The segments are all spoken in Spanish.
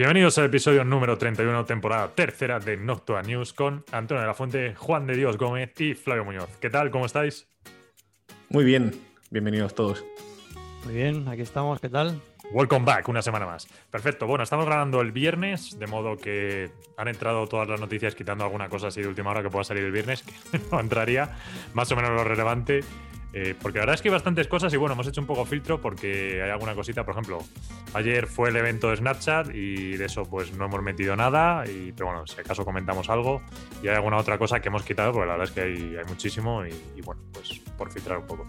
Bienvenidos al episodio número 31, temporada tercera de Noctua News con Antonio de la Fuente, Juan de Dios Gómez y Flavio Muñoz. ¿Qué tal? ¿Cómo estáis? Muy bien, bienvenidos todos. Muy bien, aquí estamos, ¿qué tal? Welcome back, una semana más. Perfecto, bueno, estamos grabando el viernes, de modo que han entrado todas las noticias quitando alguna cosa así de última hora que pueda salir el viernes, que no entraría, más o menos lo relevante. Eh, porque la verdad es que hay bastantes cosas y bueno, hemos hecho un poco filtro porque hay alguna cosita, por ejemplo, ayer fue el evento de Snapchat y de eso pues no hemos metido nada, y, pero bueno, si acaso comentamos algo y hay alguna otra cosa que hemos quitado, porque la verdad es que hay, hay muchísimo y, y, bueno, pues por filtrar un poco.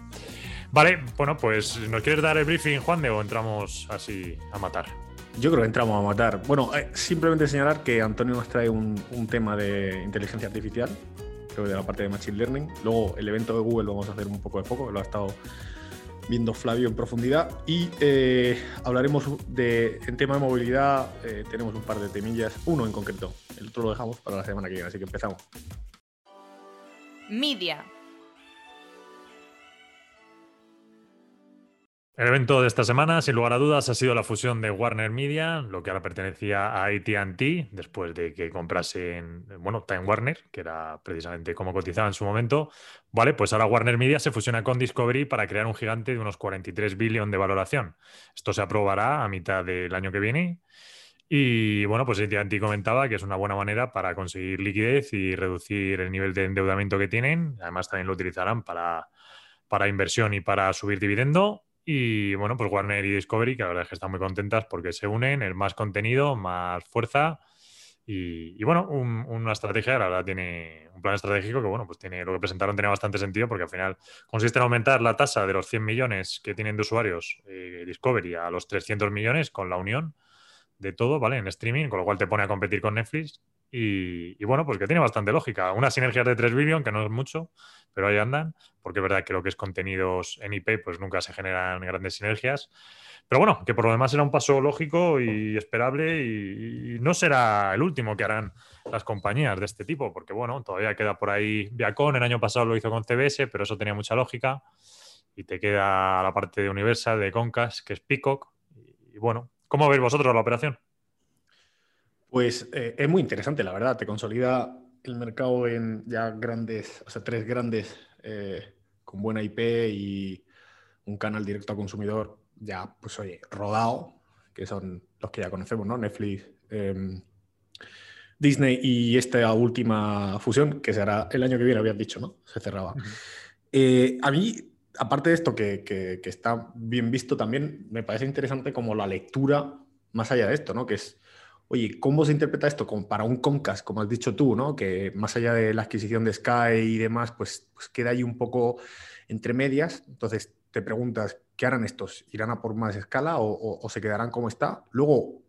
Vale, bueno, pues ¿nos quieres dar el briefing, Juan, de o entramos así a matar? Yo creo que entramos a matar. Bueno, eh, simplemente señalar que Antonio nos trae un, un tema de inteligencia artificial creo de la parte de Machine Learning. Luego el evento de Google vamos a hacer un poco de foco, lo ha estado viendo Flavio en profundidad. Y eh, hablaremos de, en tema de movilidad, eh, tenemos un par de temillas, uno en concreto, el otro lo dejamos para la semana que viene, así que empezamos. Media. El evento de esta semana, sin lugar a dudas, ha sido la fusión de Warner Media, lo que ahora pertenecía a ATT, después de que comprasen, bueno, Time Warner, que era precisamente como cotizaba en su momento. Vale, pues ahora Warner Media se fusiona con Discovery para crear un gigante de unos 43 billones de valoración. Esto se aprobará a mitad del año que viene. Y bueno, pues ATT comentaba que es una buena manera para conseguir liquidez y reducir el nivel de endeudamiento que tienen. Además, también lo utilizarán para, para inversión y para subir dividendo. Y bueno, pues Warner y Discovery, que la verdad es que están muy contentas porque se unen, el más contenido, más fuerza. Y, bueno, un, una estrategia, la verdad, tiene un plan estratégico que, bueno, pues tiene lo que presentaron tiene bastante sentido porque al final consiste en aumentar la tasa de los 100 millones que tienen de usuarios eh, Discovery a los 300 millones con la unión de todo, ¿vale? En streaming, con lo cual te pone a competir con Netflix. Y, bueno, pues que tiene bastante lógica. Unas sinergias de 3 billion, que no es mucho, pero ahí andan, porque es verdad que lo que es contenidos en IP, pues nunca se generan grandes sinergias. Pero bueno, que por lo demás será un paso lógico y esperable y, no será el último que harán las compañías de este tipo, porque bueno, todavía queda por ahí Viacom, el año pasado lo hizo con CBS, pero eso tenía mucha lógica. Y te queda la parte de Universal, de Concast, que es Peacock. Y, y bueno, ¿cómo veis vosotros la operación? Pues eh, es muy interesante, la verdad. Te consolida el mercado en ya grandes, o sea, tres grandes eh, con buena IP y un canal directo a consumidor ya, pues oye, rodado, que son los que ya conocemos, ¿no? Netflix, eh, Disney y esta última fusión, que se hará el año que viene, habías dicho, ¿no? Se cerraba. Uh -huh. eh, a mí, aparte de esto que, que, que está bien visto también, me parece interesante como la lectura más allá de esto, ¿no? Que es Oye, ¿cómo se interpreta esto como para un Comcast, como has dicho tú, ¿no? que más allá de la adquisición de Sky y demás, pues, pues, queda ahí un poco entre medias? Entonces te preguntas, ¿qué harán estos? ¿Irán a por más escala o, se quedarán como está? Luego,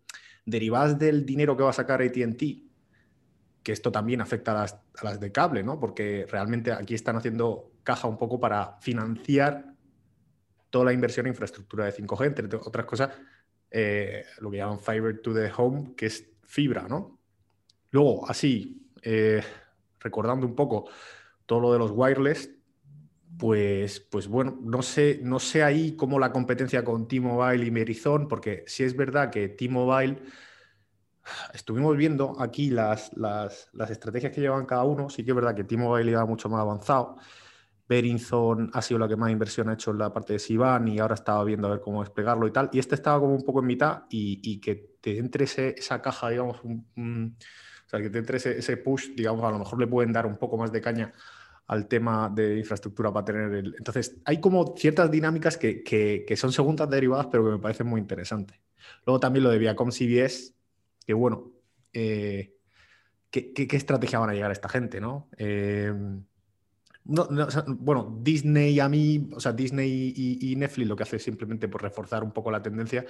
derivadas del dinero que va a sacar ATT, que esto también afecta a las, a las de cable, ¿no? porque realmente aquí están haciendo caja un poco para financiar toda la inversión en infraestructura de 5G, entre otras cosas, eh, lo que llaman Fiber to the Home, que es fibra, ¿no? Luego, así, eh, recordando un poco todo lo de los wireless, pues, pues bueno, no sé, no sé ahí cómo la competencia con T-Mobile y Verizon, porque si es verdad que T-Mobile, estuvimos viendo aquí las, las, las, estrategias que llevan cada uno, sí que es verdad que T-Mobile iba mucho más avanzado, Verizon ha sido la que más inversión ha hecho en la parte de Sivan y ahora estaba viendo a ver cómo desplegarlo y tal. Y este estaba como un poco en mitad y, que te entre ese, esa caja, digamos, o sea, que te entre ese, push, digamos, a lo mejor le pueden dar un poco más de caña al tema de infraestructura para tener el... Entonces, hay como ciertas dinámicas que, que, son segundas derivadas, pero que me parecen muy interesantes. Luego también lo de Viacom CBS, que bueno, eh, ¿qué, qué, qué, estrategia van a llegar a esta gente, no? Eh, no, no, o bueno, Disney a mí, o sea, Disney y, Netflix lo que hace es simplemente por reforzar un poco la tendencia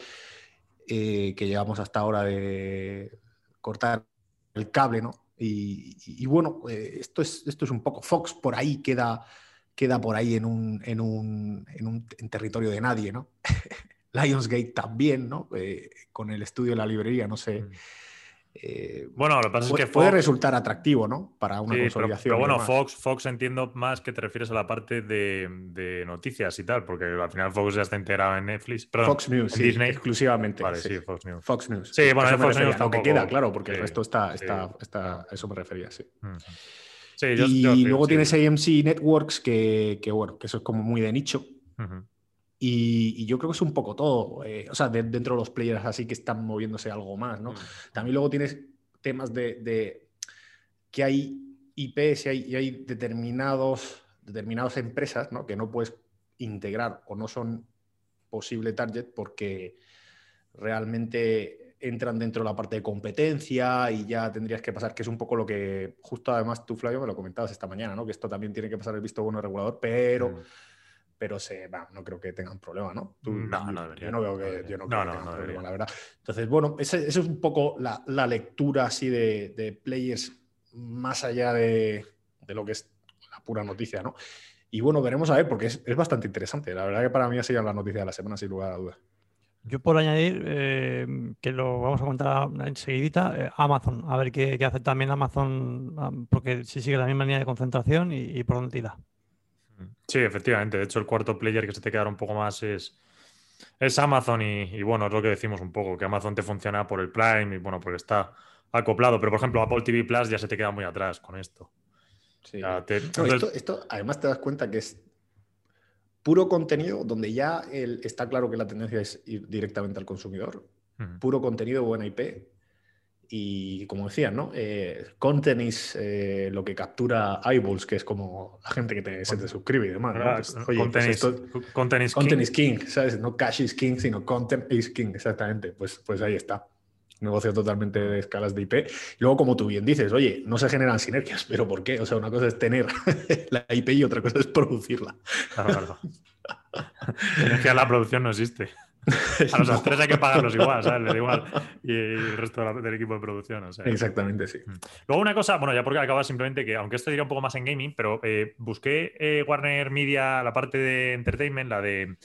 eh, que llevamos hasta ahora de cortar el cable, ¿no? Y, bueno, eh, esto, es, esto es un poco Fox, por ahí queda, queda por ahí en un, en un, en un territorio de nadie, ¿no? Lionsgate también, ¿no? Eh, con el estudio de la librería, no sé. Mm. Eh, bueno, lo que pasa es que puede resultar atractivo, ¿no? Para una consolidación. Pero, bueno, Fox, Fox entiendo más que te refieres a la parte de, noticias y tal, porque al final Fox ya está integrado en Netflix. Fox News, Disney. exclusivamente. Vale, sí. Fox News. Fox News. Sí, bueno, Fox News Aunque queda, claro, porque el resto está, está, está, eso me refería, sí. yo, y luego tienes AMC Networks, que, que, bueno, que eso es como muy de nicho. Y, yo creo que es un poco todo. Eh, o sea, dentro de los players así que están moviéndose algo más, ¿no? Mm. También luego tienes temas de, que hay IPs y hay, hay determinados, determinadas empresas ¿no? que no puedes integrar o no son posible target porque realmente entran dentro de la parte de competencia y ya tendrías que pasar, que es un poco lo que justo además tú, Flavio, me lo comentabas esta mañana, ¿no? que esto también tiene que pasar el visto bueno regulador, pero... Mm pero se, no creo que tengan problema, ¿no? no, no debería. Yo no veo que, yo no creo tengan problema, la verdad. Entonces, bueno, esa es un poco la, la lectura así de, de, players más allá de, de, lo que es la pura noticia, ¿no? Y bueno, veremos a ver, porque es, es, bastante interesante. La verdad que para mí ha sido la noticia de la semana, sin lugar a dudas. Yo por añadir, eh, que lo vamos a contar enseguidita, eh, Amazon, a ver qué, qué, hace también Amazon, porque si sigue la misma línea de concentración y, y por dónde tira. Sí, efectivamente. De hecho, el cuarto player que se te queda un poco más es, es Amazon y, bueno, es lo que decimos un poco, que Amazon te funciona por el Prime y bueno, porque está acoplado. Pero por ejemplo, Apple TV Plus ya se te queda muy atrás con esto. Sí. esto, además te das cuenta que es puro contenido donde ya está claro que la tendencia es ir directamente al consumidor. Puro contenido, buena IP y como decía, ¿no? Eh, content is eh, lo que captura eyeballs, que es como la gente que se te suscribe y demás. ¿no? Pues, oye, content, pues content, is, content is, king. ¿sabes? No cash is king, sino content is king, exactamente. Pues, pues ahí está. Negocio totalmente de escalas de IP. Y luego, como tú bien dices, oye, no se generan sinergias, pero ¿por qué? O sea, una cosa es tener la IP y otra cosa es producirla. Claro, claro. la producción no existe. A los actores hay que pagarlos igual, ¿sabes? Le igual. Y el resto del equipo de producción. Exactamente, sí. Mm. Luego una cosa, bueno, ya porque acaba simplemente que, aunque esto diría un poco más en gaming, pero eh, busqué eh, Warner Media, la parte de entertainment, la de...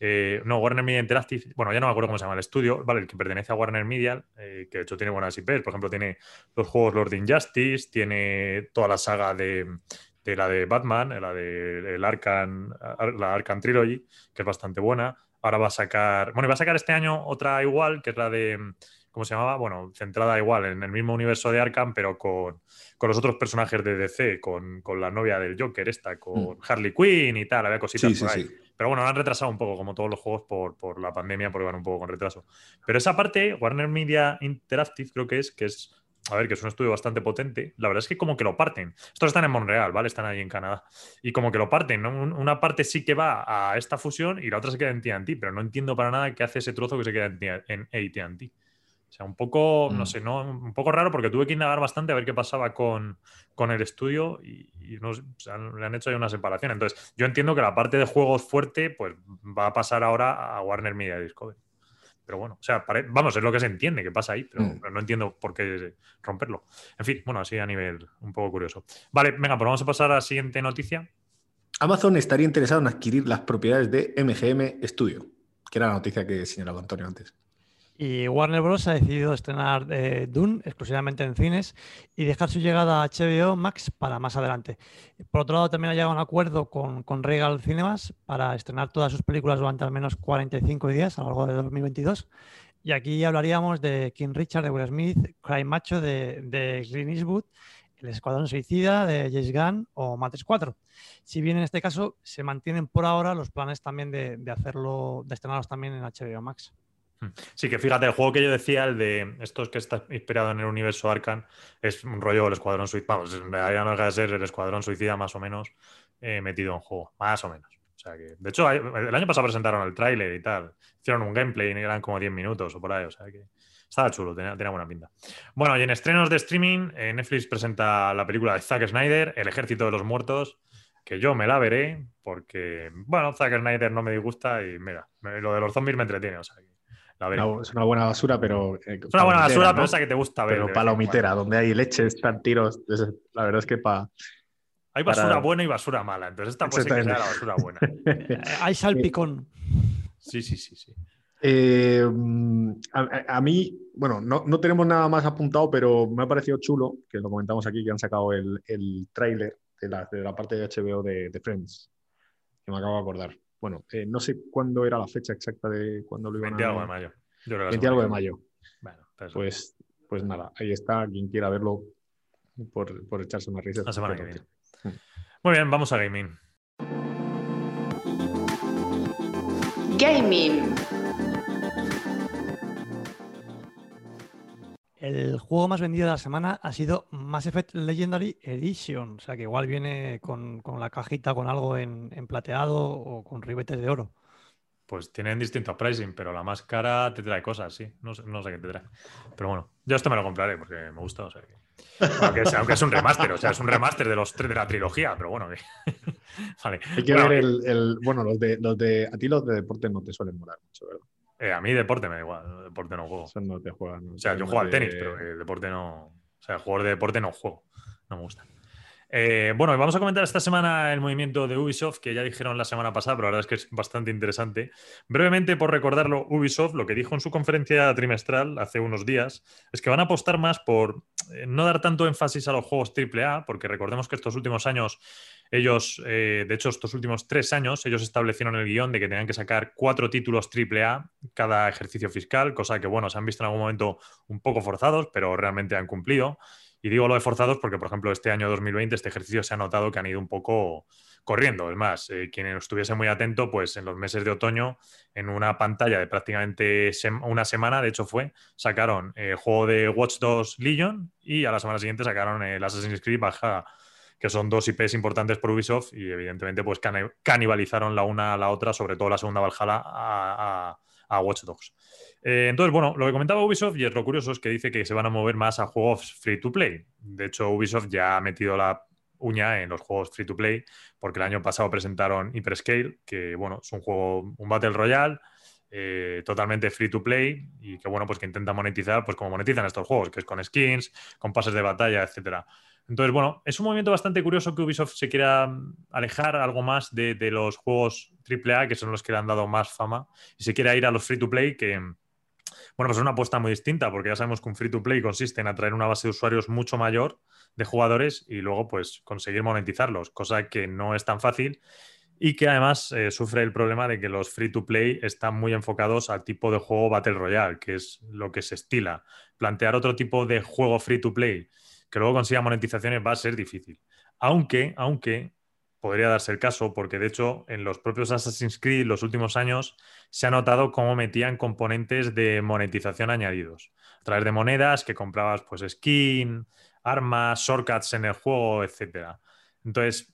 Eh, no, Warner Media Interactive, bueno, ya no me acuerdo cómo se llama el estudio, vale, el que pertenece a Warner Media, que de hecho tiene buenas IPs, por ejemplo, tiene los juegos Lord Injustice, tiene toda la saga de, de la de Batman, la de el Arkham, la Arkham Trilogy, que es bastante buena. Ahora va a sacar, bueno, va a sacar este año otra igual, que es la de, ¿cómo se llamaba? Bueno, centrada igual en el mismo universo de Arkham, pero con, los otros personajes de DC, con, la novia del Joker, esta, con mm. Harley Quinn y tal, había cositas por ahí. Pero bueno, han retrasado un poco, como todos los juegos, por, por la pandemia, porque van un poco con retraso. Pero esa parte, Warner Media Interactive, creo que es, que es a ver, que es un estudio bastante potente. La verdad es que como que lo parten. Estos están en Montreal, ¿vale? Están ahí en Canadá. Y como que lo parten, ¿no? Una parte sí que va a esta fusión y la otra se queda en TNT, pero no entiendo para nada qué hace ese trozo que se queda en AT&T. O sea, un poco, no mm. sé, ¿no? Un poco raro porque tuve que indagar bastante a ver qué pasaba con, con el estudio y, no, le han hecho ahí una separación. Entonces, yo entiendo que la parte de juegos fuerte, pues va a pasar ahora a Warner Media Discovery. Pero bueno, o sea, vamos, es lo que se entiende que pasa ahí, pero, mm. no entiendo por qué romperlo. En fin, bueno, así a nivel un poco curioso. Vale, venga, pues vamos a pasar a la siguiente noticia. Amazon estaría interesado en adquirir las propiedades de MGM Studio, que era la noticia que señalaba Antonio antes. Y Warner Bros. ha decidido estrenar eh, Dune exclusivamente en cines y dejar su llegada a HBO Max para más adelante. Por otro lado, también ha llegado a un acuerdo con, con, Regal Cinemas para estrenar todas sus películas durante al menos 45 días a lo largo de 2022. Y aquí hablaríamos de King Richard de Will Smith, Cry Macho de, de Green Eastwood, El Escuadrón Suicida de James Gunn o Matrix 4. Si bien en este caso se mantienen por ahora los planes también de, de hacerlo, de estrenarlos también en HBO Max. Sí, que fíjate, el juego que yo decía, el de estos que está inspirado en el universo Arcan, es un rollo del Escuadrón Suicida. Vamos, en realidad no deja de ser el Escuadrón Suicida más o menos eh, metido en juego, más o menos. O sea que, de hecho, el año pasado presentaron el tráiler y tal. Hicieron un gameplay y eran como 10 minutos o por ahí. O sea que estaba chulo, tenía, buena pinta. Bueno, y en estrenos de streaming, eh, Netflix presenta la película de Zack Snyder, El Ejército de los Muertos, que yo me la veré porque, bueno, Zack Snyder no me disgusta y mira, lo de los zombies me entretiene. O sea que es una buena basura, pero. Eh, es una buena basura, pero esa que te gusta ver. Pero palomitera, donde hay leche, están tiros. La verdad es que para. Hay basura buena y basura mala. Entonces esta puede ser que sea la basura buena. Hay salpicón. Sí, sí, sí, sí. Eh, a, a, mí, bueno, no, no, tenemos nada más apuntado, pero me ha parecido chulo, que lo comentamos aquí, que han sacado el, el tráiler de la, de la, parte de HBO de, de, Friends, que me acabo de acordar. Bueno, eh, no sé cuándo era la fecha exacta de cuándo lo iban 20 a... algo de mayo. Yo creo 20 algo de mayo. Bueno, pues, pues nada, ahí está, quien quiera verlo por, por echarse una risa. La semana que viene. Muy bien, vamos a gaming. Gaming. El juego más vendido de la semana ha sido Mass Effect Legendary Edition. O sea que igual viene con, con la cajita con algo en, en, plateado o con ribetes de oro. Pues tienen distintos pricing, pero la más cara te trae cosas, sí. No sé, no sé qué te trae. Pero bueno, yo esto me lo compraré porque me gusta. O sea que... aunque, es, aunque, es, un remaster, o sea, es un remaster de los tres de la trilogía, pero bueno. vale. Hay que bueno, ver el, el, Bueno, los de, los de. A ti los de deporte no te suelen molar mucho, ¿verdad? Eh, a mí deporte me da igual, deporte no juego. Eso no te juega, no. O sea, yo juego al tenis, pero el deporte no. O sea, el jugador de deporte no juego. No me gusta. Eh, bueno, vamos a comentar esta semana el movimiento de Ubisoft, que ya dijeron la semana pasada, pero la verdad es que es bastante interesante. Brevemente, por recordarlo, Ubisoft lo que dijo en su conferencia trimestral hace unos días es que van a apostar más por eh, no dar tanto énfasis a los juegos AAA, porque recordemos que estos últimos años, ellos, eh, de hecho, estos últimos tres años, ellos establecieron el guion de que tenían que sacar cuatro títulos AAA cada ejercicio fiscal, cosa que, bueno, se han visto en algún momento un poco forzados, pero realmente han cumplido. Y digo lo de forzados porque, por ejemplo, este año 2020, este ejercicio se ha notado que han ido un poco corriendo. Es más, eh, quien estuviese muy atento, pues en los meses de otoño, en una pantalla de prácticamente una semana, de hecho fue, sacaron el juego de Watch Dogs Legion y a la semana siguiente sacaron el Assassin's Creed Baja, que son dos IPs importantes por Ubisoft y evidentemente pues can canibalizaron la una a la otra, sobre todo la segunda Valhalla a, a, a Watch Dogs. Eh, entonces, bueno, lo que comentaba Ubisoft, y es lo curioso, es que dice que se van a mover más a juegos free to play. De hecho, Ubisoft ya ha metido la uña en los juegos free to play, porque el año pasado presentaron Hyperscale, que bueno, es un juego, un Battle Royale. Eh, totalmente free to play y que bueno pues que intenta monetizar pues como monetizan estos juegos que es con skins con pases de batalla etcétera entonces bueno es un movimiento bastante curioso que Ubisoft se quiera alejar algo más de, los juegos AAA que son los que le han dado más fama y se quiera ir a los free to play que bueno, pues es una apuesta muy distinta, porque ya sabemos que un free to play consiste en atraer una base de usuarios mucho mayor de jugadores y luego pues conseguir monetizarlos, cosa que no es tan fácil y que además eh, sufre el problema de que los free to play están muy enfocados al tipo de juego Battle Royale, que es lo que se estila. Plantear otro tipo de juego free to play que luego consiga monetizaciones va a ser difícil. Aunque, aunque podría darse el caso, porque de hecho en los propios Assassin's Creed los últimos años se ha notado cómo metían componentes de monetización añadidos. A través de monedas que comprabas pues skin, armas, shortcuts en el juego, etcétera. Entonces,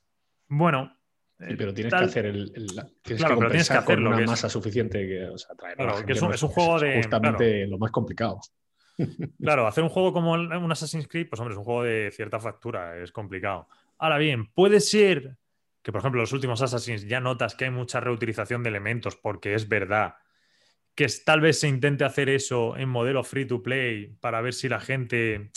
bueno. Sí, pero tienes tal... que hacer el, el tienes claro, que pero tienes que hacer una masa es... suficiente que o sea, traer claro, que es un, es un juego de justamente claro. lo más complicado. Claro, hacer un juego como un Assassin's Creed, pues hombre, es un juego de cierta factura, es complicado. Ahora bien, puede ser que por ejemplo los últimos Assassins ya notas que hay mucha reutilización de elementos porque es verdad que tal vez se intente hacer eso en modelo free to play para ver si la gente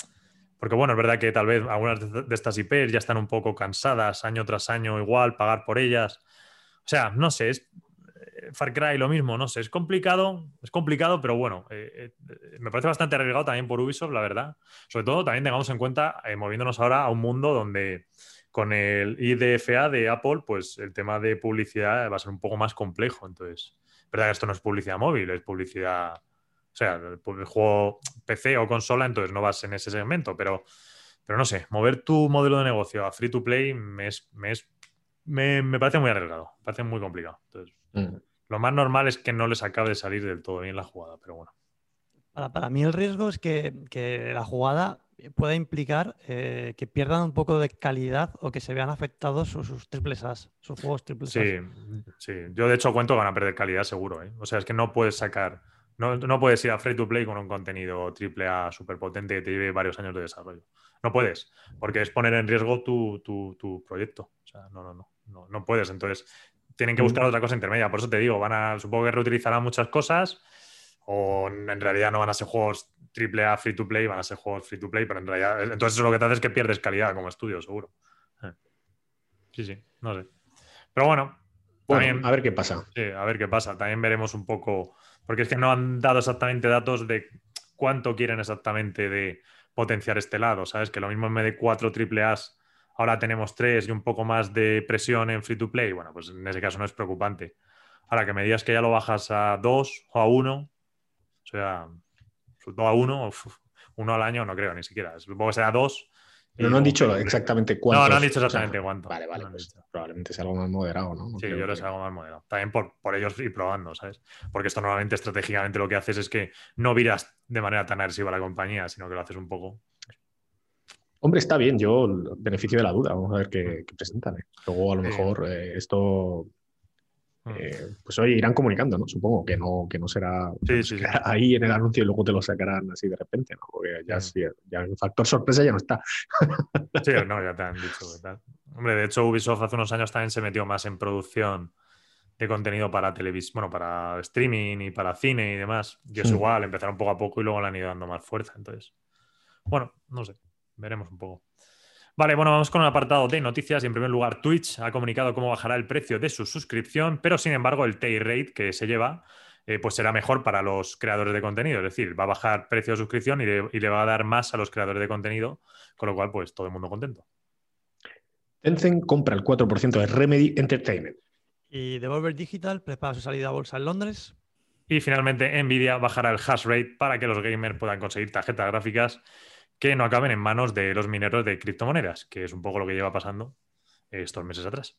porque bueno, es verdad que tal vez algunas de estas IPs ya están un poco cansadas año tras año igual pagar por ellas. O sea, no sé, es Far Cry lo mismo, no sé, es complicado, es complicado, pero bueno, eh, eh, me parece bastante arriesgado también por Ubisoft, la verdad. Sobre todo también tengamos en cuenta, eh, moviéndonos ahora a un mundo donde con el IDFA de Apple, pues el tema de publicidad va a ser un poco más complejo. Entonces, verdad que esto no es publicidad móvil, es publicidad, o sea, el, juego PC o consola, entonces no vas en ese segmento, pero, pero no sé, mover tu modelo de negocio a free to play me, es, me, es, me, me parece muy arriesgado, me parece muy complicado. Entonces, mm. lo más normal es que no les acabe de salir del todo bien la jugada, pero bueno. Para, para mí el riesgo es que, que la jugada pueda implicar eh, que pierdan un poco de calidad o que se vean afectados sus, sus triples As, sus juegos triples sí, As. Sí, yo de hecho cuento que van a perder calidad seguro. ¿eh? O sea, es que no puedes sacar, no, no, puedes ir a free to play con un contenido triple A súper potente que te lleve varios años de desarrollo. No puedes, porque es poner en riesgo tu, tu, tu proyecto. O sea, no, no, no, no, no puedes. Entonces, tienen que buscar otra cosa intermedia. Por eso te digo, van a, supongo que reutilizarán muchas cosas o en realidad no van a ser juegos triple A free to play, van a ser juegos free to play, pero en realidad, entonces eso lo que te hace es que pierdes calidad como estudio, seguro. Sí, sí, no sé. Pero bueno, a ver qué pasa. Sí, a ver qué pasa. También veremos un poco, porque es que no han dado exactamente datos de cuánto quieren exactamente de potenciar este lado, ¿sabes? Que lo mismo en vez de cuatro triple A's, ahora tenemos tres y un poco más de presión en free to play. Bueno, pues en ese caso no es preocupante. Ahora que me digas que ya lo bajas a dos o a uno, o sea, dos a uno, uno al año no creo ni siquiera. Supongo que será dos pero no han dicho exactamente cuánto. No, no han dicho exactamente cuánto. Vale, vale, pues probablemente sea algo más moderado, ¿no? sí, yo creo que algo más moderado. También por, por ellos ir probando, ¿sabes? Porque esto normalmente estratégicamente lo que haces es que no viras de manera tan agresiva a la compañía, sino que lo haces un poco. Hombre, está bien, yo beneficio de la duda, vamos a ver qué, presentan. ¿eh? Luego a lo mejor eh, esto Mm. Eh, pues hoy irán comunicando, ¿no? Supongo que no, que no será ahí en el anuncio y luego te lo sacarán así de repente, ¿no? Porque ya, mm. ya el factor sorpresa ya no está. sí, no, ya te han dicho. ¿verdad? Hombre, de hecho, Ubisoft hace unos años también se metió más en producción de contenido para televisión, bueno, para streaming y para cine y demás. Y es mm. igual, empezaron poco a poco y luego le han ido dando más fuerza. Entonces, bueno, no sé, veremos un poco. Vale, bueno, vamos con un apartado de noticias. Y en primer lugar, Twitch ha comunicado cómo bajará el precio de su suscripción, pero sin embargo, el take rate que se lleva eh, pues será mejor para los creadores de contenido. Es decir, va a bajar precio de suscripción y le, va a dar más a los creadores de contenido, con lo cual, pues todo el mundo contento. Tencent compra el 4% de Remedy Entertainment. Y Devolver Digital prepara su salida a bolsa en Londres. Y finalmente, Nvidia bajará el hash rate para que los gamers puedan conseguir tarjetas gráficas que no acaben en manos de los mineros de criptomonedas, que es un poco lo que lleva pasando estos meses atrás.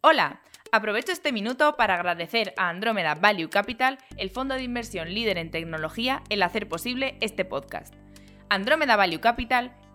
Hola, aprovecho este minuto para agradecer a Andromeda Value Capital, el fondo de inversión líder en tecnología, el hacer posible este podcast. Andromeda Value Capital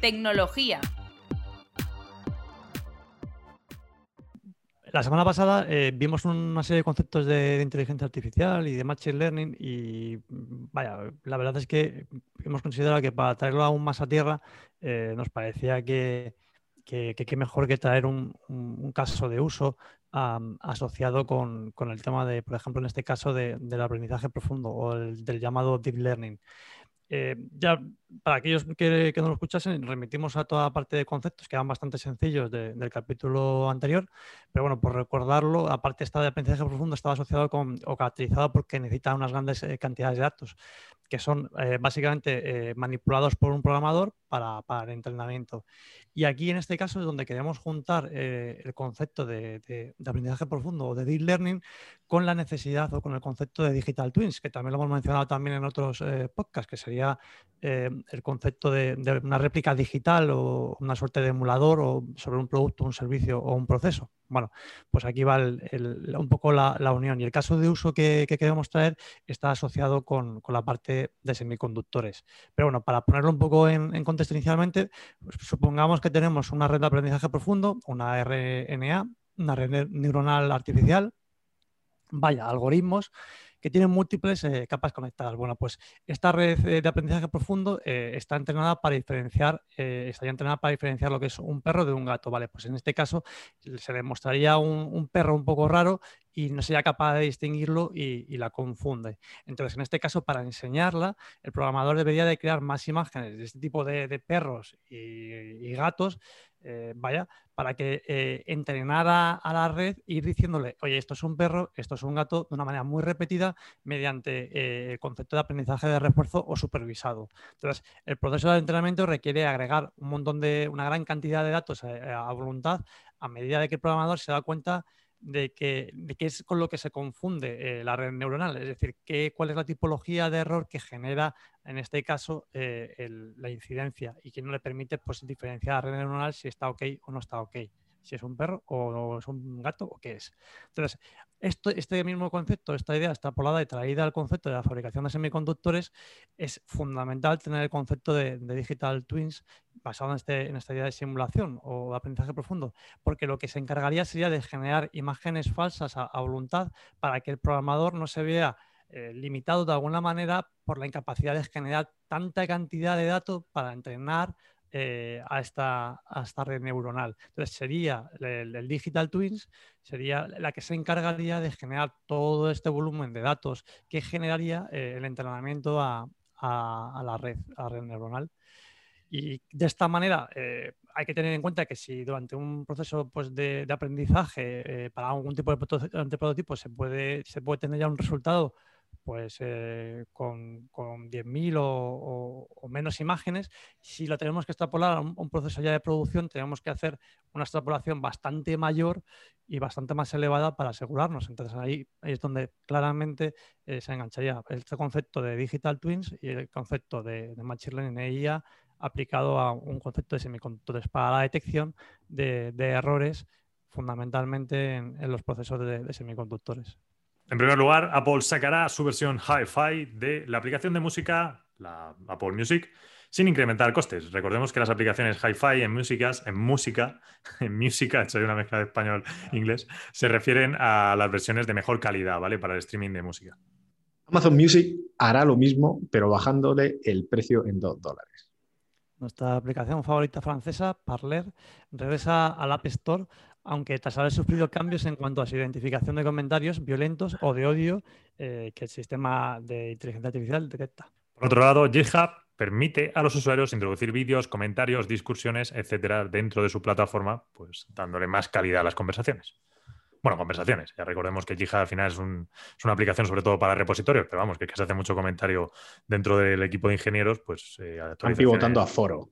Tecnología. La semana pasada eh, vimos una serie de conceptos de, inteligencia artificial y de machine learning y vaya, la verdad es que hemos considerado que para traerlo aún más a tierra eh, nos parecía que, que, mejor que traer un, caso de uso asociado con, el tema de, por ejemplo, en este caso del aprendizaje profundo o el, del llamado deep learning. Eh, ya para aquellos que, no lo escuchasen, remitimos a toda parte de conceptos que eran bastante sencillos del capítulo anterior, pero bueno, por recordarlo, aparte esta de aprendizaje profundo estaba asociado con o caracterizado porque necesita unas grandes eh, cantidades de datos que son eh, básicamente manipulados por un programador para, el entrenamiento. Y aquí en este caso es donde queremos juntar el concepto de, aprendizaje profundo o de deep learning con la necesidad o con el concepto de digital twins, que también lo hemos mencionado también en otros podcasts, que sería el concepto de, una réplica digital o una suerte de emulador o sobre un producto, un servicio o un proceso. Bueno, pues aquí va un poco la, unión. Y el caso de uso que, queremos traer está asociado con, la parte de semiconductores. Pero bueno, para ponerlo un poco en, contexto inicialmente, pues supongamos que tenemos una red de aprendizaje profundo, una RNA, una red neuronal artificial, vaya, algoritmos que tienen múltiples eh, capas conectadas. Bueno, pues esta red de aprendizaje profundo eh, está entrenada para diferenciar, eh, estaría entrenada para diferenciar lo que es un perro de un gato. Vale, pues en este caso se le mostraría un, perro un poco raro y no sería capaz de distinguirlo y, la confunde. Entonces, en este caso, para enseñarla, el programador debería de crear más imágenes de este tipo de, perros y gatos eh, vaya, para que eh, entrenara a la red e ir diciéndole, oye, esto es un perro, esto es un gato, de una manera muy repetida mediante eh, el concepto de aprendizaje de refuerzo o supervisado. Entonces, el proceso de entrenamiento requiere agregar un montón de, una gran cantidad de datos a voluntad a medida de que el programador se da cuenta de, que, qué es con lo que se confunde eh, la red neuronal, es decir, qué, cuál es la tipología de error que genera, en este caso, eh, la incidencia y que no le permite pues, diferenciar la red neuronal si está ok o no está ok. Si es un perro o es un gato o qué es. Entonces, esto, este mismo concepto, esta idea está polada y traída al concepto de la fabricación de semiconductores. Es fundamental tener el concepto de, digital twins basado en, este, en esta idea de simulación o de aprendizaje profundo, porque lo que se encargaría sería de generar imágenes falsas a, voluntad para que el programador no se vea eh, limitado de alguna manera por la incapacidad de generar tanta cantidad de datos para entrenar eh, a, esta, esta, red neuronal. Entonces sería el, Digital Twins, sería la que se encargaría de generar todo este volumen de datos que generaría eh, el entrenamiento a, la red, a red neuronal. Y de esta manera eh, hay que tener en cuenta que si durante un proceso pues, de, aprendizaje para algún tipo de prototipo se puede, se puede tener ya un resultado pues eh, con, con 10.000 o, menos imágenes. Si lo tenemos que extrapolar a un, proceso ya de producción, tenemos que hacer una extrapolación bastante mayor y bastante más elevada para asegurarnos. Entonces ahí, es donde claramente eh, se engancharía este concepto de digital twins y el concepto de, machine learning e aplicado a un concepto de semiconductores para la detección de, errores fundamentalmente en, los procesos de semiconductores. En primer lugar, Apple sacará su versión Hi-Fi de la aplicación de música, la Apple Music, sin incrementar costes. Recordemos que las aplicaciones Hi-Fi en músicas, en música, en música, hecho una mezcla de español-inglés, se refieren a las versiones de mejor calidad, ¿vale? Para el streaming de música. Amazon Music hará lo mismo, pero bajándole el precio en 2 dólares. Nuestra aplicación favorita francesa, Parler, regresa al App Store aunque tras haber sufrido cambios en cuanto a su identificación de comentarios violentos o de odio eh, que el sistema de inteligencia artificial detecta. Por otro lado, GitHub permite a los usuarios introducir vídeos, comentarios, discusiones, etcétera, dentro de su plataforma, pues dándole más calidad a las conversaciones bueno, conversaciones. Ya recordemos que GitHub al final es, una aplicación sobre todo para repositorios, pero vamos, que, se hace mucho comentario dentro del equipo de ingenieros, pues... Eh, Están pivotando a foro.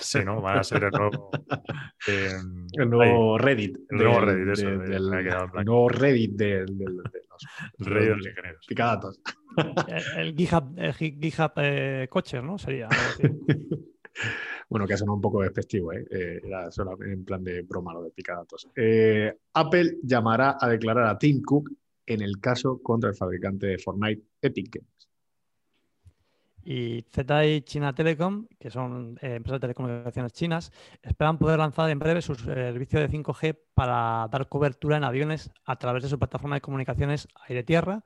Sí, ¿no? Van a ser el nuevo... Em, el nuevo Reddit. El nuevo Reddit, eso. el nuevo Reddit de, los, los ingenieros. Picadatos. El, GitHub, el GitHub eh, Cocher, ¿no? Sería. Bueno, que ha sonado un poco despectivo, ¿eh? ¿eh? era solo en plan de broma lo de picadatos. Eh, Apple llamará a declarar a Tim Cook en el caso contra el fabricante de Fortnite Epic Games. Y Z y China Telecom, que son eh, empresas de telecomunicaciones chinas, esperan poder lanzar en breve su servicio de 5G para dar cobertura en aviones a través de su plataforma de comunicaciones aire-tierra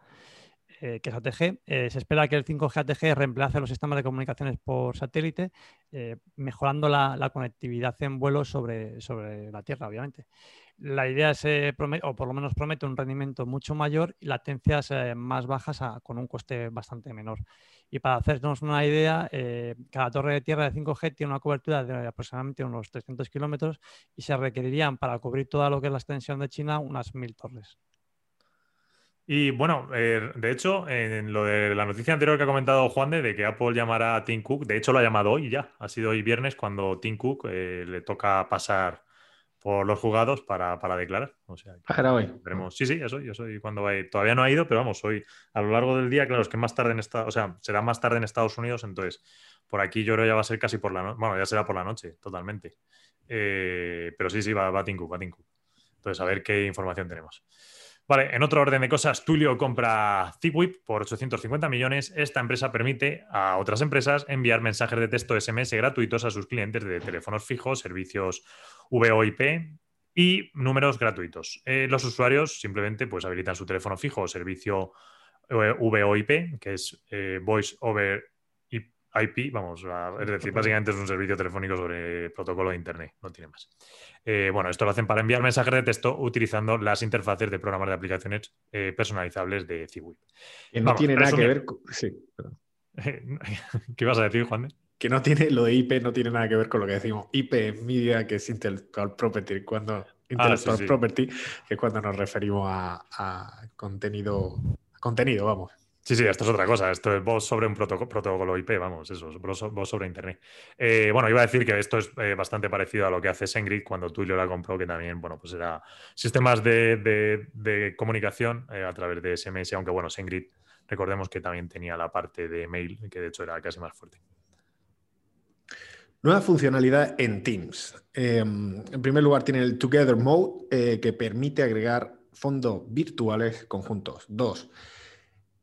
eh, que es ATG. Eh, se espera que el 5G ATG reemplace los sistemas de comunicaciones por satélite, eh, mejorando la, conectividad en vuelo sobre, sobre la Tierra, obviamente. La idea es, o por lo menos promete, un rendimiento mucho mayor y latencias más bajas con un coste bastante menor. Y para hacernos una idea, cada torre de tierra de 5G tiene una cobertura de aproximadamente unos 300 kilómetros y se requerirían para cubrir toda lo que es la extensión de China unas 1000 torres. Y bueno, eh, de hecho, en lo de la noticia anterior que ha comentado Juan de, que Apple llamará a Tim Cook, de hecho lo ha llamado hoy ya, ha sido hoy viernes cuando Tim Cook eh, le toca pasar por los jugados para, declarar. O sea, hoy. Sí, sí, eso, yo soy cuando va Todavía no ha ido, pero vamos, hoy a lo largo del día, claro, es que más tarde en Estados, o sea, será más tarde en Estados Unidos, entonces por aquí yo creo ya va a ser casi por la noche, bueno, ya será por la noche, totalmente. Eh, pero sí, sí, va, va Tim Cook, va Tim Cook. Entonces, a ver qué información tenemos. Vale, en otro orden de cosas, Tulio compra Zipwip por 850 millones. Esta empresa permite a otras empresas enviar mensajes de texto SMS gratuitos a sus clientes de teléfonos fijos, servicios VoIP y números gratuitos. Eh, los usuarios simplemente pues, habilitan su teléfono fijo o servicio eh, VoIP, que es eh, Voice over IP, vamos, es decir, básicamente es un servicio telefónico sobre protocolo de Internet, no tiene más. Eh, bueno, esto lo hacen para enviar mensajes de texto utilizando las interfaces de programas de aplicaciones eh, personalizables de Ziwip. Que no tiene nada que ver con... Sí, ¿Qué vas a decir, Juan? Que no tiene, lo de IP no tiene nada que ver con lo que decimos IP Media, que es Intellectual Property, cuando ah, Intellectual Property, que es cuando nos referimos a, contenido, a contenido, vamos. Sí, sí, esto es otra cosa. Esto es voz sobre un protocolo IP, vamos, eso, voz sobre Internet. Eh, bueno, iba a decir que esto es eh, bastante parecido a lo que hace Sengrid cuando Twilio la compró, que también, bueno, pues era sistemas de, comunicación eh, a través de SMS, aunque bueno, Sengrid, recordemos que también tenía la parte de mail, que de hecho era casi más fuerte. Nueva funcionalidad en Teams. Em, en primer lugar, tiene el Together Mode, que permite agregar fondos virtuales conjuntos. Dos,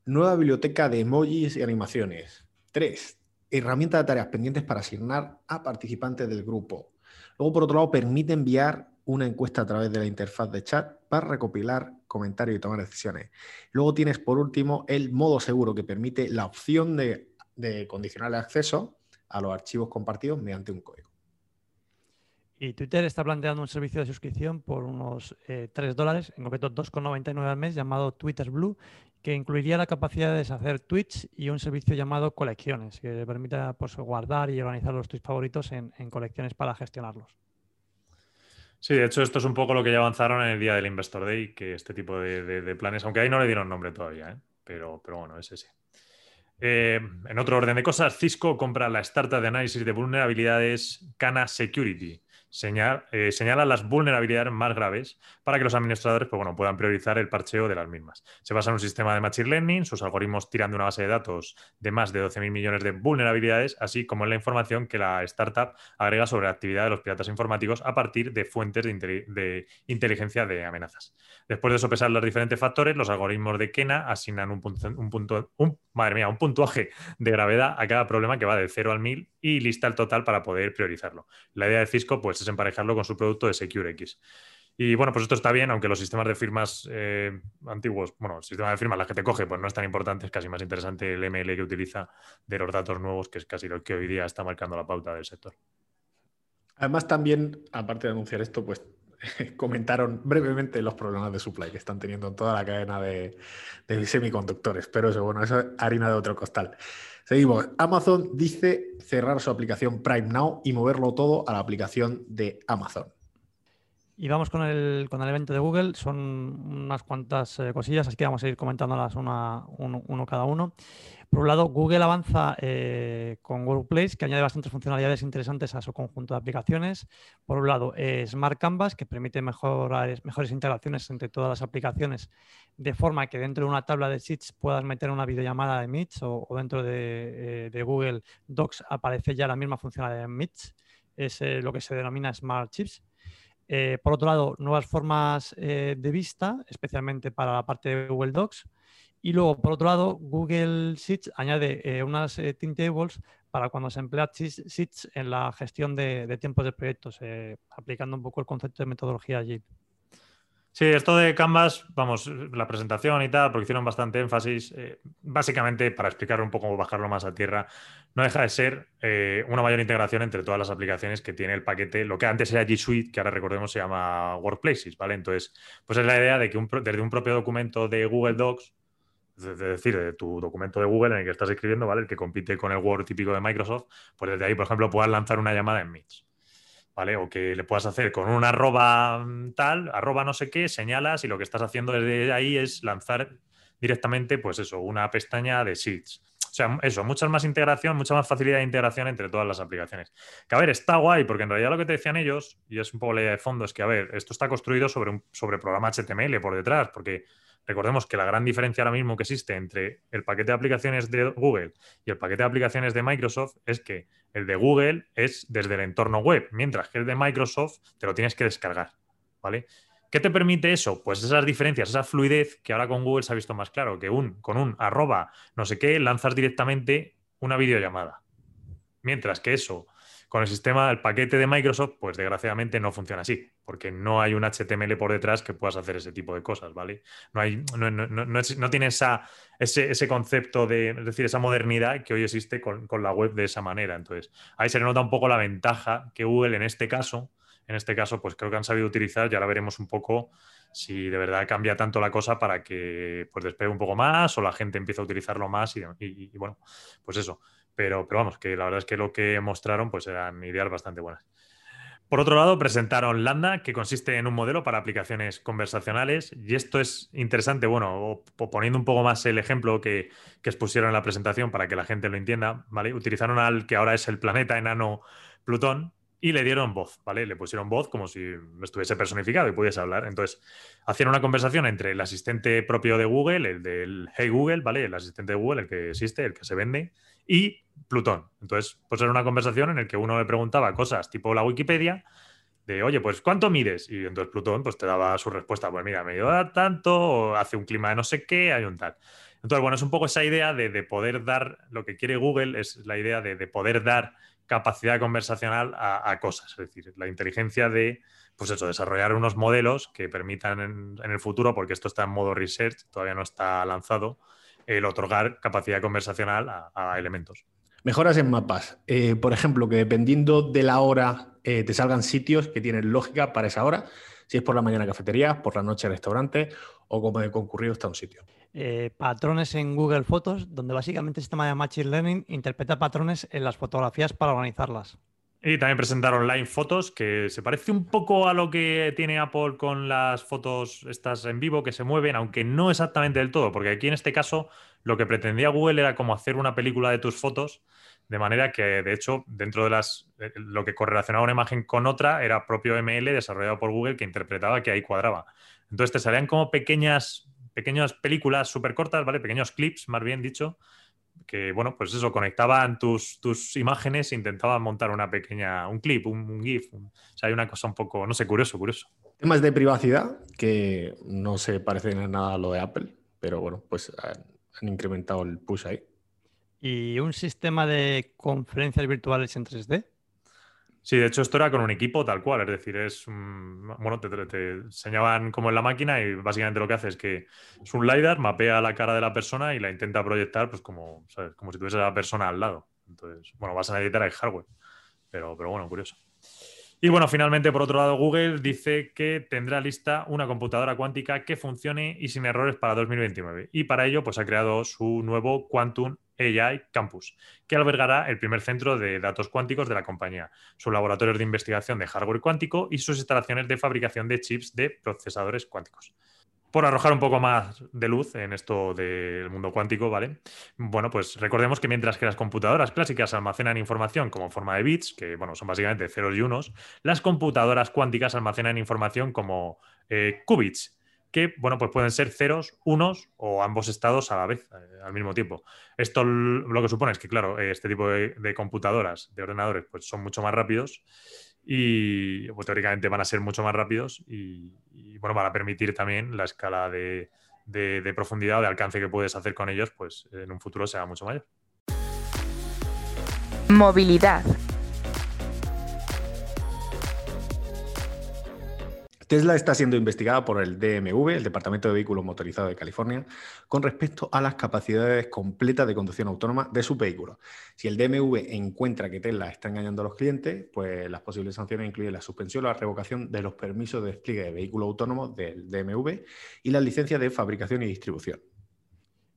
nueva biblioteca de emojis y animaciones. Tres, herramienta de tareas pendientes para asignar a participantes del grupo. Luego, por otro lado, permite enviar una encuesta a través de la interfaz de chat para recopilar comentarios y tomar decisiones. Luego tienes, por último, el modo seguro que permite la opción de, condicionar el acceso a los archivos compartidos mediante un código. Y Twitter está planteando un servicio de suscripción por unos 3 eh, dólares, en concreto 2,99 al mes, llamado Twitter Blue, que incluiría la capacidad de deshacer tweets y un servicio llamado colecciones, que permita pues, guardar y organizar los tweets favoritos en, colecciones para gestionarlos. Sí, de hecho, esto es un poco lo que ya avanzaron en el día del Investor Day, que este tipo de, planes, aunque ahí no le dieron nombre todavía, ¿eh? pero, bueno, ese sí. Eh, en otro orden de cosas, Cisco compra la startup de análisis de vulnerabilidades Cana Security eh, señala las vulnerabilidades más graves para que los administradores pues, bueno, puedan priorizar el parcheo de las mismas. Se basa en un sistema de Machine Learning, sus algoritmos tiran de una base de datos de más de 12.000 millones de vulnerabilidades, así como en la información que la startup agrega sobre la actividad de los piratas informáticos a partir de fuentes de, inteligencia de amenazas. Después de sopesar los diferentes factores, los algoritmos de Kena asignan un, punto, un, madre mía, un puntuaje de gravedad a cada problema que va de 0 al 1000 y lista el total para poder priorizarlo. La idea de Cisco pues, es emparejarlo con su producto de SecureX. Y bueno, pues esto está bien, aunque los sistemas de firmas eh, antiguos, bueno, el sistema de firmas, las que te coge, pues no es tan importante, es casi más interesante el ML que utiliza de los datos nuevos, que es casi lo que hoy día está marcando la pauta del sector. Además, también, aparte de anunciar esto, pues comentaron brevemente los problemas de supply que están teniendo en toda la cadena de, de semiconductores, pero eso, bueno, eso es harina de otro costal. Seguimos. Amazon dice cerrar su aplicación Prime Now y moverlo todo a la aplicación de Amazon. Y vamos con el, con el evento de Google. Son unas cuantas eh, cosillas, así que vamos a ir comentándolas una, uno, cada uno. Por un lado, Google avanza eh, con Workplace, que añade bastantes funcionalidades interesantes a su conjunto de aplicaciones. Por un lado, eh, Smart Canvas, que permite mejorar, mejores integraciones entre todas las aplicaciones, de forma que dentro de una tabla de sheets puedas meter una videollamada de Meets o, dentro de, de, Google Docs aparece ya la misma funcionalidad de Meets. Es lo que se denomina Smart Chips. Eh, por otro lado, nuevas formas eh, de vista, especialmente para la parte de Google Docs. Y luego, por otro lado, Google Sheets añade eh, unas team tables para cuando se emplea Sheets en la gestión de, de tiempos de proyectos, aplicando un poco el concepto de metodología allí. Sí, esto de Canvas, vamos, la presentación y tal, porque hicieron bastante énfasis, eh, básicamente para explicar un poco, bajarlo más a tierra, no deja de ser eh, una mayor integración entre todas las aplicaciones que tiene el paquete, lo que antes era G Suite, que ahora recordemos se llama Workplaces, ¿vale? Entonces, pues es la idea de que desde un propio documento de Google Docs, es decir, de tu documento de Google en el que estás escribiendo, ¿vale? El que compite con el Word típico de Microsoft, pues desde ahí, por ejemplo, puedas lanzar una llamada en Meets. ¿Vale? O que le puedas hacer con un arroba mm, tal, arroba no sé qué, señalas y lo que estás haciendo desde ahí es lanzar directamente, pues eso, una pestaña de Sheets. O sea, eso, mucha más integración, mucha más facilidad de integración entre todas las aplicaciones. Que a ver, está guay, porque en realidad lo que te decían ellos, y es un poco la idea de fondo, es que, a ver, esto está construido sobre un sobre programa HTML por detrás, porque Recordemos que la gran diferencia ahora mismo que existe entre el paquete de aplicaciones de Google y el paquete de aplicaciones de Microsoft es que el de Google es desde el entorno web, mientras que el de Microsoft te lo tienes que descargar. ¿Vale? ¿Qué te permite eso? Pues esas diferencias, esa fluidez que ahora con Google se ha visto más claro, que un, con un arroba no sé qué lanzas directamente una videollamada. Mientras que eso con el sistema, el paquete de Microsoft, pues desgraciadamente no funciona así, porque no hay un HTML por detrás que puedas hacer ese tipo de cosas, ¿vale? No, hay, no, tiene esa, ese, concepto de, es decir, esa modernidad que hoy existe con, la web de esa manera. Entonces, ahí se le nota un poco la ventaja que Google en este caso, en este caso, pues creo que han sabido utilizar, ya ahora veremos un poco si de verdad cambia tanto la cosa para que pues despegue un poco más o la gente empiece a utilizarlo más y bueno, pues eso. Pero, pero vamos, que la verdad es que lo que mostraron pues eran ideas bastante buenas. Por otro lado, presentaron Lambda, que consiste en un modelo para aplicaciones conversacionales. Y esto es interesante, bueno, poniendo un poco más el ejemplo que, que, expusieron en la presentación para que la gente lo entienda, ¿vale? Utilizaron al que ahora es el planeta enano Plutón y le dieron voz, ¿vale? Le pusieron voz como si estuviese personificado y pudiese hablar. Entonces, hacían una conversación entre el asistente propio de Google, el del Hey Google, ¿vale? El asistente de Google, el que existe, el que se vende, y Plutón. Entonces, pues era una conversación en la que uno le preguntaba cosas tipo la Wikipedia, de, oye, pues ¿cuánto mides? Y entonces Plutón pues te daba su respuesta, pues mira, me da tanto, o hace un clima de no sé qué, hay un tal. Entonces, bueno, es un poco esa idea de, poder dar, lo que quiere Google es la idea de, poder dar capacidad conversacional a, cosas, es decir, la inteligencia de, pues eso, desarrollar unos modelos que permitan en, el futuro, porque esto está en modo research, todavía no está lanzado, el otorgar capacidad conversacional a, elementos. Mejoras en mapas. Eh, por ejemplo, que dependiendo de la hora eh, te salgan sitios que tienen lógica para esa hora, si es por la mañana cafetería, por la noche restaurante o como de concurrido está un sitio. Eh, patrones en Google Fotos, donde básicamente el sistema de Machine Learning interpreta patrones en las fotografías para organizarlas. Y también presentaron Line Fotos, que se parece un poco a lo que tiene Apple con las fotos estas en vivo que se mueven, aunque no exactamente del todo, porque aquí en este caso lo que pretendía Google era como hacer una película de tus fotos, de manera que de hecho dentro de las lo que correlacionaba una imagen con otra era propio ML desarrollado por Google que interpretaba que ahí cuadraba. Entonces te salían como pequeñas pequeñas películas súper cortas, ¿vale? Pequeños clips, más bien dicho, que, bueno, pues eso, conectaban tus, tus imágenes e intentaban montar una pequeña, un clip, un, GIF. o sea, hay una cosa un poco, no sé, curioso, curioso. Temas de privacidad que no se parecen en nada a lo de Apple, pero bueno, pues han, incrementado el push ahí. ¿Y un sistema de conferencias virtuales en 3D? Sí, de hecho esto era con un equipo tal cual, es decir, es bueno, te, te, enseñaban como en la máquina y básicamente lo que hace es que es un LiDAR, mapea la cara de la persona y la intenta proyectar pues como, ¿sabes? como si tuviese a la persona al lado. Entonces, bueno, vas a necesitar el hardware, pero, pero bueno, curioso. Y bueno, finalmente, por otro lado, Google dice que tendrá lista una computadora cuántica que funcione y sin errores para 2029. Y para ello, pues ha creado su nuevo Quantum AI Campus, que albergará el primer centro de datos cuánticos de la compañía, sus laboratorios de investigación de hardware cuántico y sus instalaciones de fabricación de chips de procesadores cuánticos. Por arrojar un poco más de luz en esto del mundo cuántico, ¿vale? Bueno, pues recordemos que mientras que las computadoras clásicas almacenan información como forma de bits, que bueno, son básicamente ceros y unos, las computadoras cuánticas almacenan información como eh, qubits, que, bueno, pues pueden ser ceros, unos o ambos estados a la vez, eh, al mismo tiempo. Esto lo que supone es que, claro, este tipo de, computadoras, de ordenadores, pues son mucho más rápidos y pues, teóricamente van a ser mucho más rápidos y, bueno, van a permitir también la escala de, de profundidad o de alcance que puedes hacer con ellos, pues en un futuro sea mucho mayor. Movilidad. Tesla está siendo investigada por el DMV, el Departamento de Vehículos Motorizados de California, con respecto a las capacidades completas de conducción autónoma de su vehículo. Si el DMV encuentra que Tesla está engañando a los clientes, pues las posibles sanciones incluyen la suspensión o la revocación de los permisos de despliegue de vehículos autónomos del DMV y las licencias de fabricación y distribución.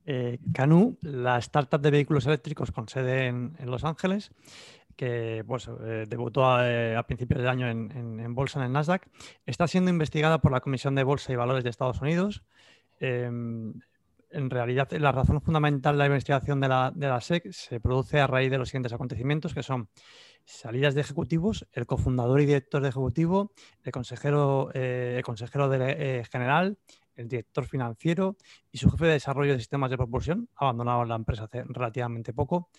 Eh, Canoo, la startup de vehículos eléctricos con sede en Los Ángeles, que pues, eh, debutó eh, a, principios de año en, bolsa en el Nasdaq, está siendo investigada por la Comisión de Bolsa y Valores de Estados Unidos. Em, en realidad, la razón fundamental de la investigación de la, SEC se produce a raíz de los siguientes acontecimientos, que son salidas de ejecutivos, el cofundador y director de ejecutivo, el consejero, eh, consejero general, el director financiero y su jefe de desarrollo de sistemas de propulsión, abandonaron la empresa hace relativamente poco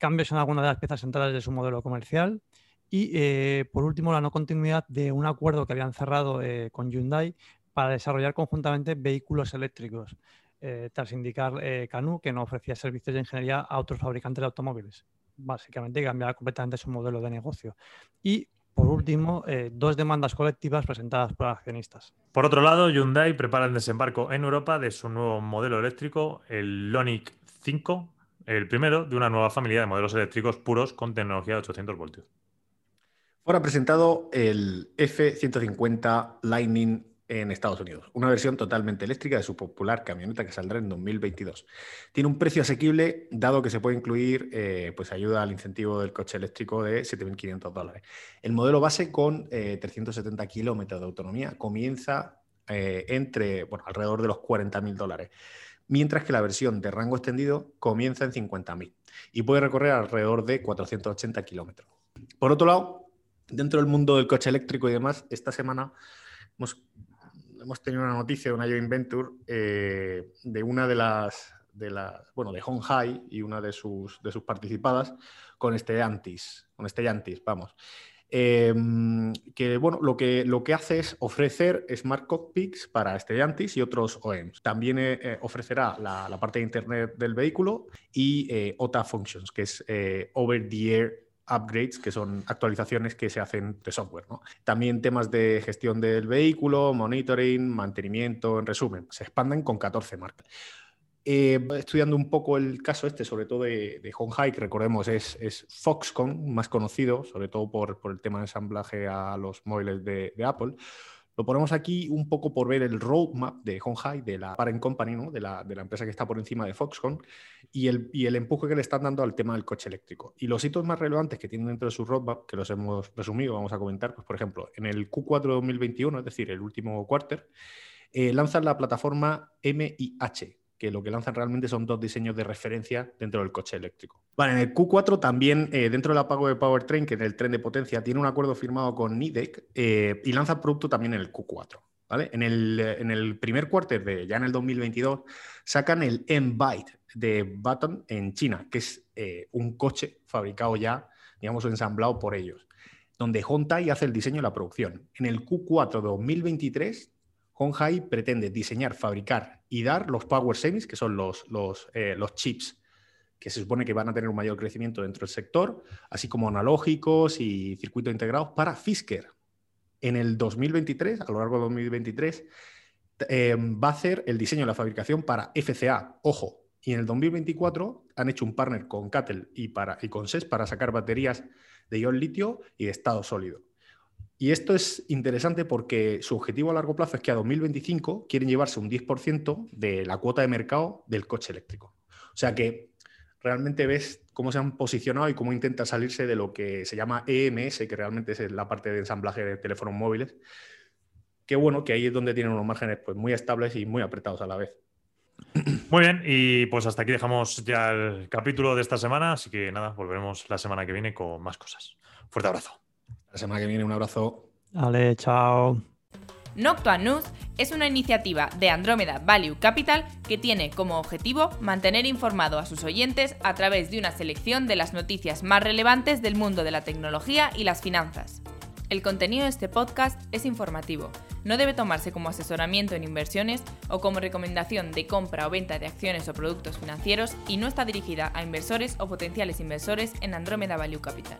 cambios en algunas de las piezas centrales de su modelo comercial y, eh, por último, la no continuidad de un acuerdo que habían cerrado eh, con Hyundai para desarrollar conjuntamente vehículos eléctricos, eh, tras indicar Canoo que no ofrecía servicios de ingeniería a otros fabricantes de automóviles. Básicamente cambiaba completamente su modelo de negocio. Y por último, dos demandas colectivas presentadas por accionistas. Por otro lado, Hyundai prepara el desembarco en Europa de su nuevo modelo eléctrico, el Lonic 5, el primero de una nueva familia de modelos eléctricos puros con tecnología de 800 voltios. Fue ha presentado el F-150 Lightning en Estados Unidos, una versión totalmente eléctrica de su popular camioneta que saldrá en 2022. Tiene un precio asequible, dado que se puede incluir eh, pues ayuda al incentivo del coche eléctrico de 7.500 dólares. El modelo base con 370 eh, kilómetros de autonomía comienza eh, entre, bueno, alrededor de los 40.000 dólares mientras que la versión de rango extendido comienza en 50.000 y puede recorrer alrededor de 480 kilómetros. Por otro lado, dentro del mundo del coche eléctrico y demás, esta semana hemos, tenido una noticia de una joint venture eh, de una de las, de la, bueno, de Honhai y una de sus, de sus participadas con Stellantis, con Stellantis, vamos. Em, que bueno, lo que, lo que hace es ofrecer Smart Cockpits para Stellantis y otros OEMs. También eh, eh, ofrecerá la, parte de Internet del vehículo y eh, OTA Functions, que es Over the Air upgrades, que son actualizaciones que se hacen de software. También temas de gestión del vehículo, monitoring, mantenimiento, en resumen, se expanden con 14 marcas. Eh, estudiando un poco el caso este, sobre todo de, de Honhai, que recordemos es, Foxconn, más conocido, sobre todo por, el tema de ensamblaje a los móviles de, Apple. Lo ponemos aquí un poco por ver el roadmap de Honhai, de la Parent Company, ¿no? de, la, empresa que está por encima de Foxconn, y el, y el, empuje que le están dando al tema del coche eléctrico. Y los hitos más relevantes que tienen dentro de su roadmap, que los hemos resumido, vamos a comentar, pues por ejemplo, en el Q4 2021, es decir, el último quarter, eh, lanzan la plataforma MIH, que lo que lanzan realmente son dos diseños de referencia dentro del coche eléctrico. Vale, en el Q4 también, eh, dentro del apago de Powertrain, que es el tren de potencia, tiene un acuerdo firmado con Nidec eh, y lanza producto también en el Q4. ¿vale? En, el, en el primer quarter de ya en el 2022 sacan el M-Byte de Button en China, que es eh, un coche fabricado ya, digamos, ensamblado por ellos, donde Hontai hace el diseño y la producción. En el Q4 de 2023 Honhai pretende diseñar, fabricar y dar los power semis, que son los, eh, los, chips que se supone que van a tener un mayor crecimiento dentro del sector, así como analógicos y circuitos integrados para Fisker. En el 2023, a lo largo de 2023, eh, va a hacer el diseño y la fabricación para FCA. Ojo, y en el 2024 han hecho un partner con Cattel y, para, y con SES para sacar baterías de ion litio y de estado sólido. Y esto es interesante porque su objetivo a largo plazo es que a 2025 quieren llevarse un 10% de la cuota de mercado del coche eléctrico. O sea que realmente ves cómo se han posicionado y cómo intentan salirse de lo que se llama EMS, que realmente es la parte de ensamblaje de teléfonos móviles. Qué bueno que ahí es donde tienen unos márgenes pues, muy estables y muy apretados a la vez. Muy bien, y pues hasta aquí dejamos ya el capítulo de esta semana, así que nada, volveremos la semana que viene con más cosas. Fuerte abrazo. La semana que viene, un abrazo. Vale, chao. Noctua News es una iniciativa de Andrómeda Value Capital que tiene como objetivo mantener informado a sus oyentes a través de una selección de las noticias más relevantes del mundo de la tecnología y las finanzas. El contenido de este podcast es informativo, no debe tomarse como asesoramiento en inversiones o como recomendación de compra o venta de acciones o productos financieros y no está dirigida a inversores o potenciales inversores en Andrómeda Value Capital.